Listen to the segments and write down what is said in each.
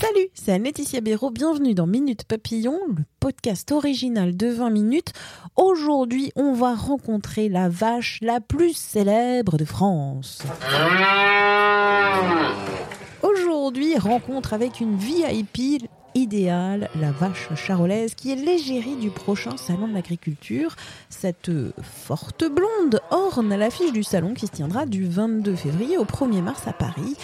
Salut, c'est Laetitia Béraud. Bienvenue dans Minute Papillon, le podcast original de 20 minutes. Aujourd'hui, on va rencontrer la vache la plus célèbre de France. Aujourd'hui, rencontre avec une VIP idéale, la vache charolaise, qui est l'égérie du prochain salon de l'agriculture. Cette forte blonde orne l'affiche du salon qui se tiendra du 22 février au 1er mars à Paris.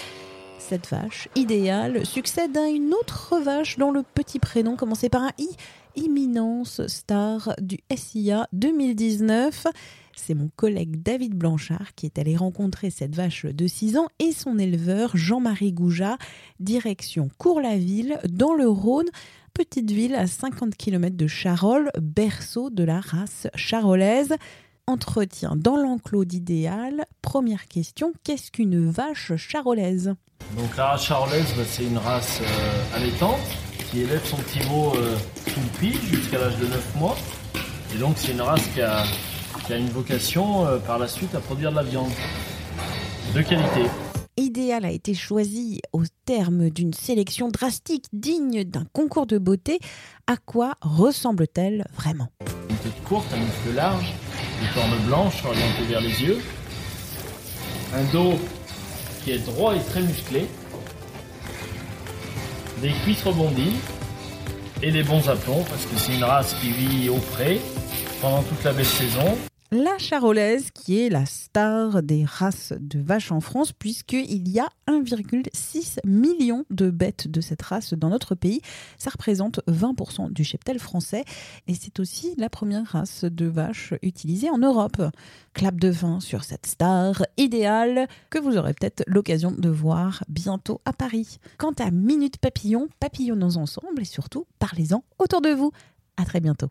Cette vache idéale succède à une autre vache dont le petit prénom commençait par un I, imminence star du SIA 2019. C'est mon collègue David Blanchard qui est allé rencontrer cette vache de 6 ans et son éleveur Jean-Marie Gouja, direction Cours-la-Ville dans le Rhône, petite ville à 50 km de Charolles, berceau de la race charolaise. Entretien dans l'enclos d'idéal. Première question, qu'est-ce qu'une vache charolaise? Donc la race charolaise, bah, c'est une race euh, allaitante qui élève son petit veau euh, le pied jusqu'à l'âge de 9 mois. Et donc c'est une race qui a, qui a une vocation euh, par la suite à produire de la viande de qualité. Idéal a été choisi au terme d'une sélection drastique digne d'un concours de beauté. À quoi ressemble-t-elle vraiment? Une tête courte, un muscle large, des cornes blanches orientées vers les yeux, un dos qui est droit et très musclé, des cuisses rebondies et des bons aplombs parce que c'est une race qui vit au frais pendant toute la belle saison. La charolaise qui est la star des races de vaches en France puisqu'il y a 1,6 million de bêtes de cette race dans notre pays. Ça représente 20% du cheptel français et c'est aussi la première race de vache utilisée en Europe. Clap de fin sur cette star idéale que vous aurez peut-être l'occasion de voir bientôt à Paris. Quant à Minute Papillon, papillonnons ensemble et surtout parlez-en autour de vous. À très bientôt.